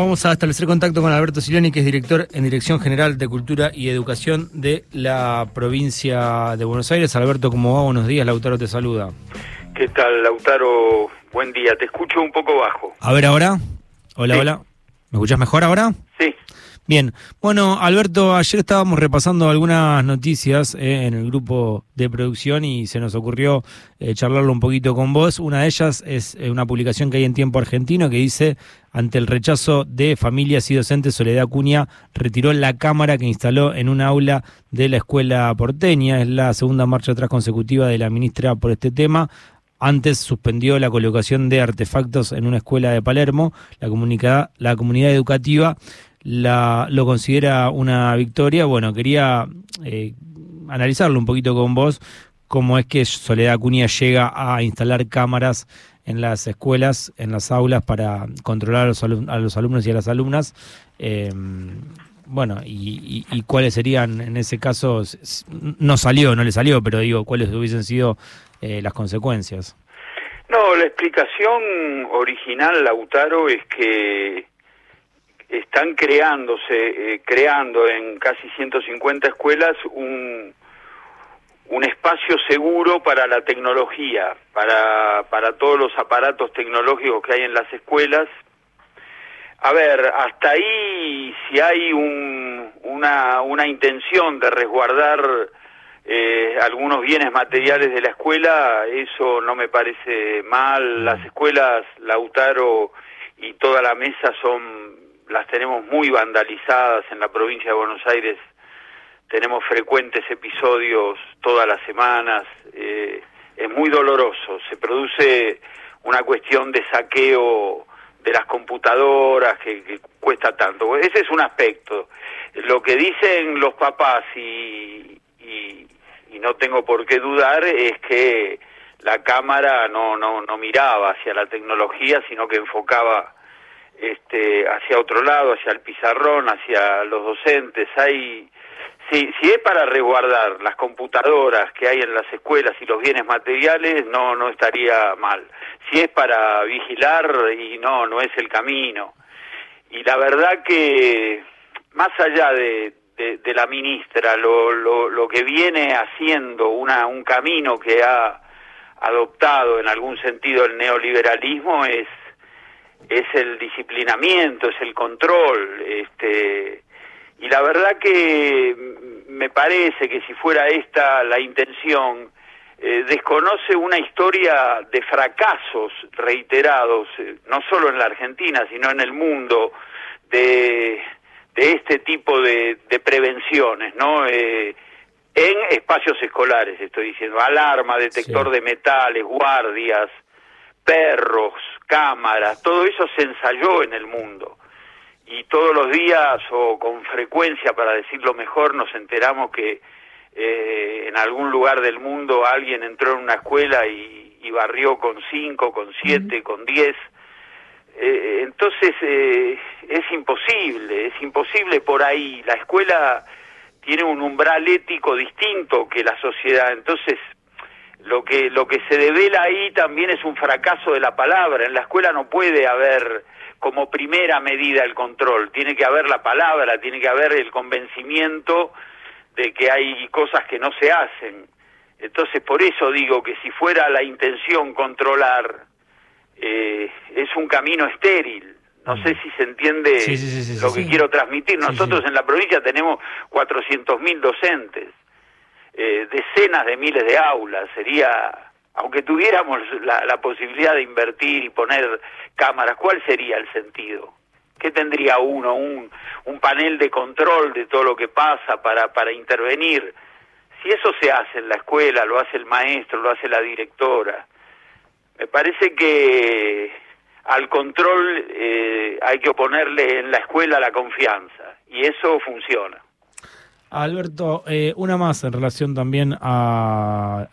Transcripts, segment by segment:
Vamos a establecer contacto con Alberto Silioni, que es director en Dirección General de Cultura y Educación de la provincia de Buenos Aires. Alberto, ¿cómo va? Buenos días, Lautaro te saluda. ¿Qué tal, Lautaro? Buen día, te escucho un poco bajo. A ver ahora. Hola, hola. ¿Me escuchás mejor ahora? Bien, bueno, Alberto, ayer estábamos repasando algunas noticias eh, en el grupo de producción y se nos ocurrió eh, charlarlo un poquito con vos. Una de ellas es eh, una publicación que hay en Tiempo Argentino que dice, ante el rechazo de familias y docentes, Soledad Acuña retiró la cámara que instaló en un aula de la escuela porteña. Es la segunda marcha atrás consecutiva de la ministra por este tema. Antes suspendió la colocación de artefactos en una escuela de Palermo. La, comunidad, la comunidad educativa la, lo considera una victoria. Bueno, quería eh, analizarlo un poquito con vos, cómo es que Soledad Acuña llega a instalar cámaras en las escuelas, en las aulas, para controlar a los, a los alumnos y a las alumnas. Eh, bueno, y, y, cuáles serían en ese caso, no salió, no le salió, pero digo, cuáles hubiesen sido eh, las consecuencias. No, la explicación original, Lautaro, es que están creándose, eh, creando en casi 150 escuelas un, un espacio seguro para la tecnología, para, para todos los aparatos tecnológicos que hay en las escuelas. A ver, hasta ahí, si hay un, una, una intención de resguardar eh, algunos bienes materiales de la escuela, eso no me parece mal. Las escuelas, Lautaro y toda la mesa son las tenemos muy vandalizadas en la provincia de Buenos Aires, tenemos frecuentes episodios todas las semanas, eh, es muy doloroso, se produce una cuestión de saqueo de las computadoras que, cuesta tanto. Ese es un aspecto. Lo que dicen los papás y, y, y, no tengo por qué dudar es que la cámara no, no, no miraba hacia la tecnología, sino que enfocaba este, hacia otro lado, hacia el pizarrón, hacia los docentes. Hay, si, es para resguardar las computadoras que hay en las escuelas y los bienes materiales, no, no estaría mal. Si es para vigilar, y no, no es el camino. Y la verdad que, más allá de, de, la ministra, lo, lo, lo que viene haciendo, una, un camino que ha adoptado en algún sentido el neoliberalismo es es el disciplinamiento, es el control, este, y la verdad que me parece que si fuera esta la intención, eh, desconoce una historia de fracasos reiterados, eh, no solo en la Argentina, sino en el mundo, de, de este tipo de, de prevenciones, ¿no? Eh, en espacios escolares, estoy diciendo, alarma, detector de metales, guardias, perros, cámaras, todo eso se ensayó en el mundo. Y todos los días, o con frecuencia, para decirlo mejor, nos enteramos que eh, en algún lugar del mundo alguien entró en una escuela y, barrió con cinco, con siete, con diez. Eh, entonces eh, es imposible, es imposible por ahí. La escuela tiene un umbral ético distinto que la sociedad. Entonces lo que lo que se devela ahí también es un fracaso de la palabra. En la escuela no puede haber como primera medida el control, tiene que haber la palabra, tiene que haber el convencimiento de que hay cosas que no se hacen. Entonces, por eso digo que si fuera la intención controlar, eh, es un camino estéril. No sé si se entiende lo que quiero transmitir. Nosotros en la provincia tenemos 400.000 docentes. Eh, decenas de miles de aulas, sería, aunque tuviéramos la, posibilidad de invertir y poner cámaras, ¿cuál sería el sentido? ¿Qué tendría uno? Un, un panel de control de todo lo que pasa para, para intervenir. Si eso se hace en la escuela, lo hace el maestro, lo hace la directora, me parece que al control eh, hay que oponerle en la escuela la confianza y eso funciona. Alberto, eh, una más en relación también a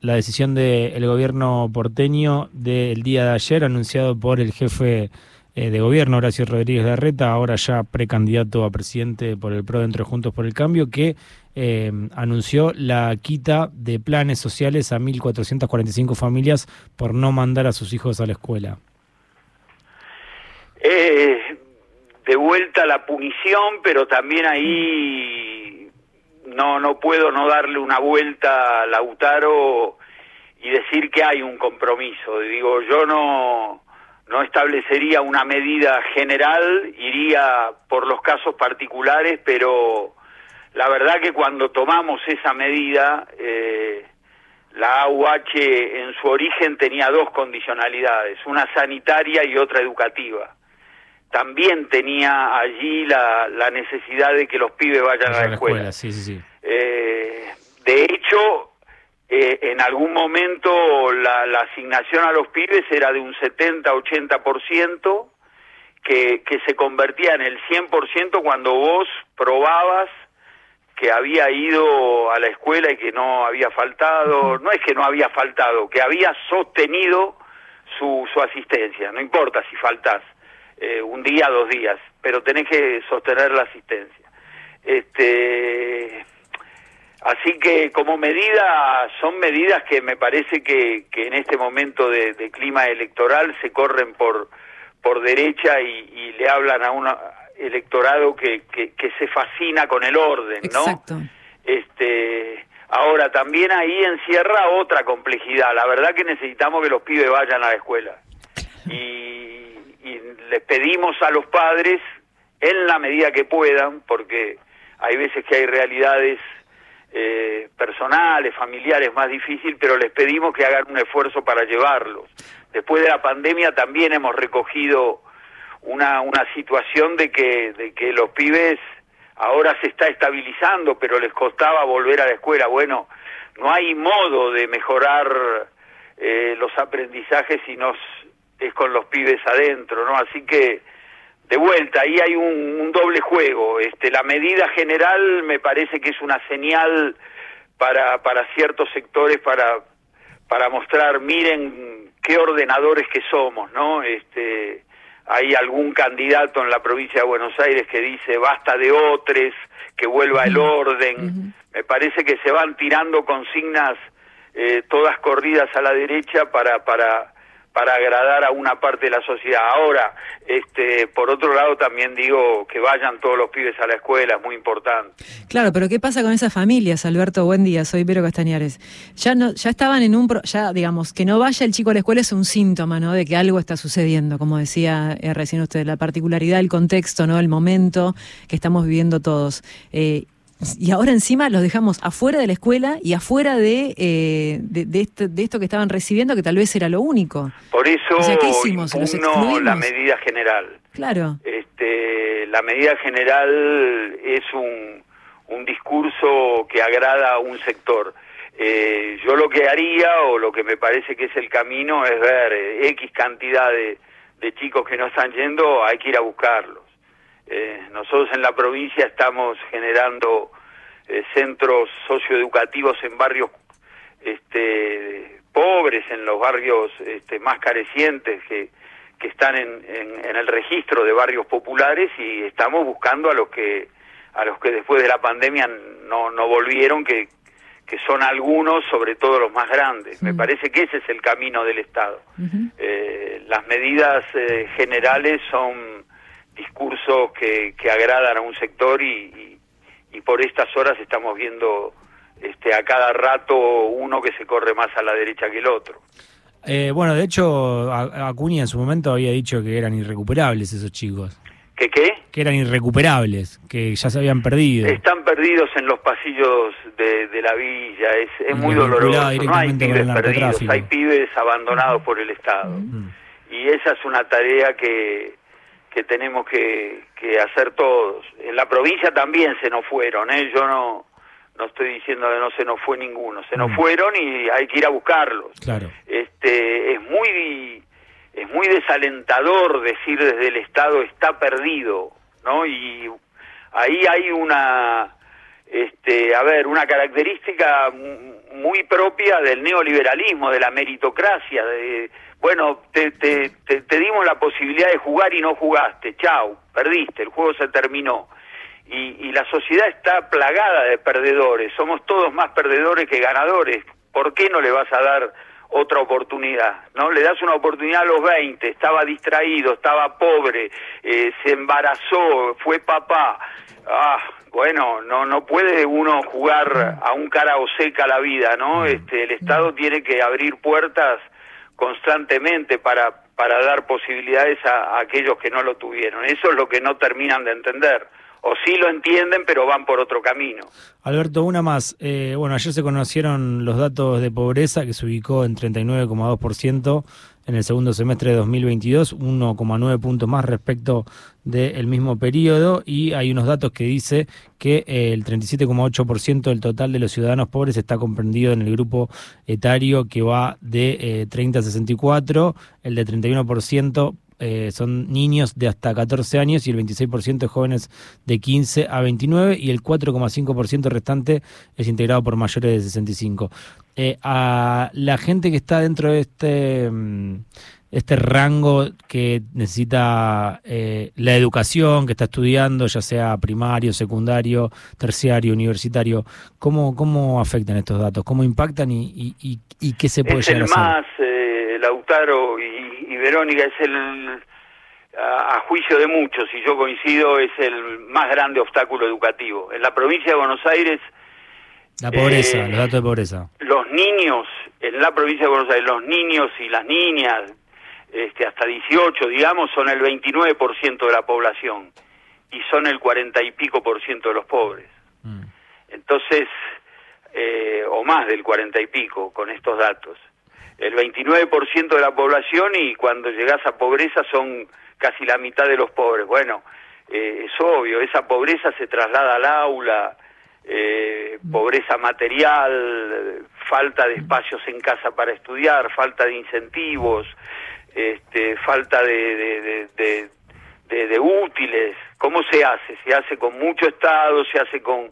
la decisión del gobierno porteño del día de ayer, anunciado por el jefe eh, de gobierno, Horacio Rodríguez Larreta, ahora ya precandidato a presidente por el PRO dentro de Juntos por el Cambio, que eh, anunció la quita de planes sociales a 1.445 familias por no mandar a sus hijos a la escuela. Eh, vuelta la punición, pero también ahí no no puedo no darle una vuelta a Lautaro y decir que hay un compromiso. Digo, yo no no establecería una medida general, iría por los casos particulares, pero la verdad que cuando tomamos esa medida, eh, la AUH en su origen tenía dos condicionalidades, una sanitaria y otra educativa. También tenía allí la, la necesidad de que los pibes vayan a la, escuela. Sí, sí, sí. Eh, de hecho, eh, en algún momento la, la, asignación a los pibes era de un 70-80%, que, que se convertía en el 100% cuando vos probabas que había ido a la escuela y que no había faltado, no es que no había faltado, que había sostenido su, su asistencia, no importa si faltás eh, un día, dos días, pero tenés que sostener la asistencia. Este, Así que como medida, son medidas que me parece que, que en este momento de, de, clima electoral se corren por, por derecha y, y le hablan a un electorado que, que, que, se fascina con el orden, ¿no? Exacto. Este, ahora, también ahí encierra otra complejidad. La verdad que necesitamos que los pibes vayan a la escuela. Y, y les pedimos a los padres, en la medida que puedan, porque hay veces que hay realidades eh, personales, familiares más difícil, pero les pedimos que hagan un esfuerzo para llevarlos. Después de la pandemia también hemos recogido una, una situación de que, de que los pibes ahora se está estabilizando, pero les costaba volver a la escuela. Bueno, no hay modo de mejorar eh, los aprendizajes si no es con los pibes adentro, ¿no? Así que de vuelta, ahí hay un, un, doble juego. Este, la medida general me parece que es una señal para, para ciertos sectores para, para mostrar, miren qué ordenadores que somos, ¿no? Este, hay algún candidato en la provincia de Buenos Aires que dice basta de otros, que vuelva el orden. Uh -huh. Me parece que se van tirando consignas eh, todas corridas a la derecha para, para para agradar a una parte de la sociedad. Ahora, este, por otro lado, también digo que vayan todos los pibes a la escuela, es muy importante. Claro, pero ¿qué pasa con esas familias, Alberto? Buen día, soy Pero Castañares. Ya no, ya estaban en un, pro, ya digamos, que no vaya el chico a la escuela es un síntoma, ¿no? De que algo está sucediendo, como decía eh, recién usted, la particularidad, el contexto, ¿no? El momento que estamos viviendo todos. Eh, y ahora encima los dejamos afuera de la escuela y afuera de, eh, de, de, esto, de, esto, que estaban recibiendo, que tal vez era lo único. Por eso o sea, ¿qué hicimos? ¿Los la medida general. Claro. Este, la medida general es un, un discurso que agrada a un sector. Eh, yo lo que haría, o lo que me parece que es el camino, es ver eh, X cantidad de, de chicos que no están yendo, hay que ir a buscarlos. Eh, nosotros en la provincia estamos generando eh, centros socioeducativos en barrios este, pobres, en los barrios este, más carecientes que, que están en, en, en, el registro de barrios populares y estamos buscando a los que a los que después de la pandemia no, no volvieron, que, que son algunos, sobre todo los más grandes. Sí. Me parece que ese es el camino del Estado. Uh -huh. eh, las medidas eh, generales son discursos que, que agradan a un sector y, y, y, por estas horas estamos viendo este, a cada rato uno que se corre más a la derecha que el otro. Eh, bueno, de hecho, Acuña en su momento había dicho que eran irrecuperables esos chicos. ¿Que qué? Que eran irrecuperables, que ya se habían perdido. Están perdidos en los pasillos de, de la villa, es, es muy doloroso. No hay pibes perdidos, hay pibes abandonados -huh. por el Estado. -huh. Y esa es una tarea que, que tenemos que, que, hacer todos. En la provincia también se nos fueron, ¿eh? yo no no estoy diciendo que no se nos fue ninguno, se nos mm. fueron y hay que ir a buscarlos. Claro. Este es muy es muy desalentador decir desde el Estado está perdido, ¿no? Y ahí hay una este, a ver, una característica muy propia del neoliberalismo, de la meritocracia, de bueno, te, te, te, te, dimos la posibilidad de jugar y no jugaste, chau, perdiste, el juego se terminó. Y, y, la sociedad está plagada de perdedores, somos todos más perdedores que ganadores. ¿Por qué no le vas a dar otra oportunidad, ¿no? Le das una oportunidad a los 20, estaba distraído, estaba pobre, eh, se embarazó, fue papá. Ah, bueno, no no puede uno jugar a un cara o seca la vida, ¿no? Este, el Estado tiene que abrir puertas constantemente para para dar posibilidades a, aquellos que no lo tuvieron. Eso es lo que no terminan de entender. O sí lo entienden, pero van por otro camino. Alberto, una más. Eh, bueno, ayer se conocieron los datos de pobreza que se ubicó en 39,2% en el segundo semestre de 2022, 1,9 puntos más respecto del mismo periodo y hay unos datos que dice que el 37,8% del total de los ciudadanos pobres está comprendido en el grupo etario que va de 30 eh, a 64, el de 31% eh, son niños de hasta 14 años y el 26% de jóvenes de 15 a 29 y el 4,5% restante es integrado por mayores de 65. Eh, a la gente que está dentro de este, mm, este rango que necesita eh, la educación, que está estudiando, ya sea primario, secundario, terciario, universitario, ¿cómo, cómo afectan estos datos? ¿Cómo impactan y, y, qué se puede llegar a hacer? más, eh, Lautaro y, Verónica, es el, a, juicio de muchos, y yo coincido, es el más grande obstáculo educativo. En la provincia de Buenos Aires la pobreza, eh, los datos de pobreza. Los niños, en la provincia de Buenos Aires, los niños y las niñas, este, hasta 18, digamos, son el 29% de la población y son el 40 y pico por ciento de los pobres. Mm. Entonces, eh, o más del 40 y pico con estos datos. El 29% de la población y cuando llegas a pobreza son casi la mitad de los pobres. Bueno, eh, es obvio, esa pobreza se traslada al aula, eh, pobreza material, falta de espacios en casa para estudiar, falta de incentivos, este, falta de, de, útiles. ¿Cómo se hace? Se hace con mucho Estado, se hace con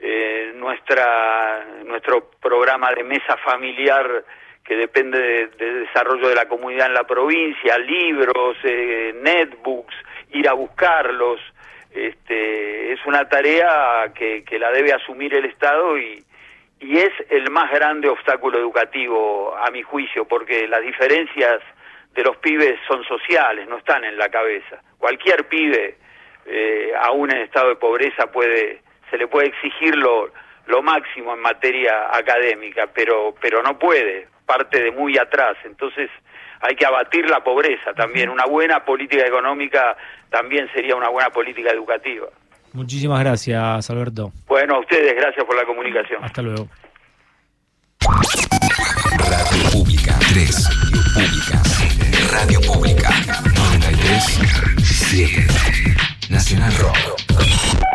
eh, nuestra nuestro programa de mesa familiar que depende del desarrollo de la comunidad en la provincia, libros, eh, netbooks, ir a buscarlos este, es una tarea que, la debe asumir el Estado y, es el más grande obstáculo educativo, a mi juicio, porque las diferencias de los pibes son sociales, no están en la cabeza. Cualquier pibe, eh, aún en estado de pobreza, puede, se le puede exigir lo, lo máximo en materia académica, pero, pero no puede, parte de muy atrás. Entonces, hay que abatir la pobreza también. Una buena política económica también sería una buena política educativa. Muchísimas gracias, Alberto. Bueno, a ustedes, gracias por la comunicación. Hasta luego. Radio Pública 3. Radio Pública 93.7 Nacional Rock.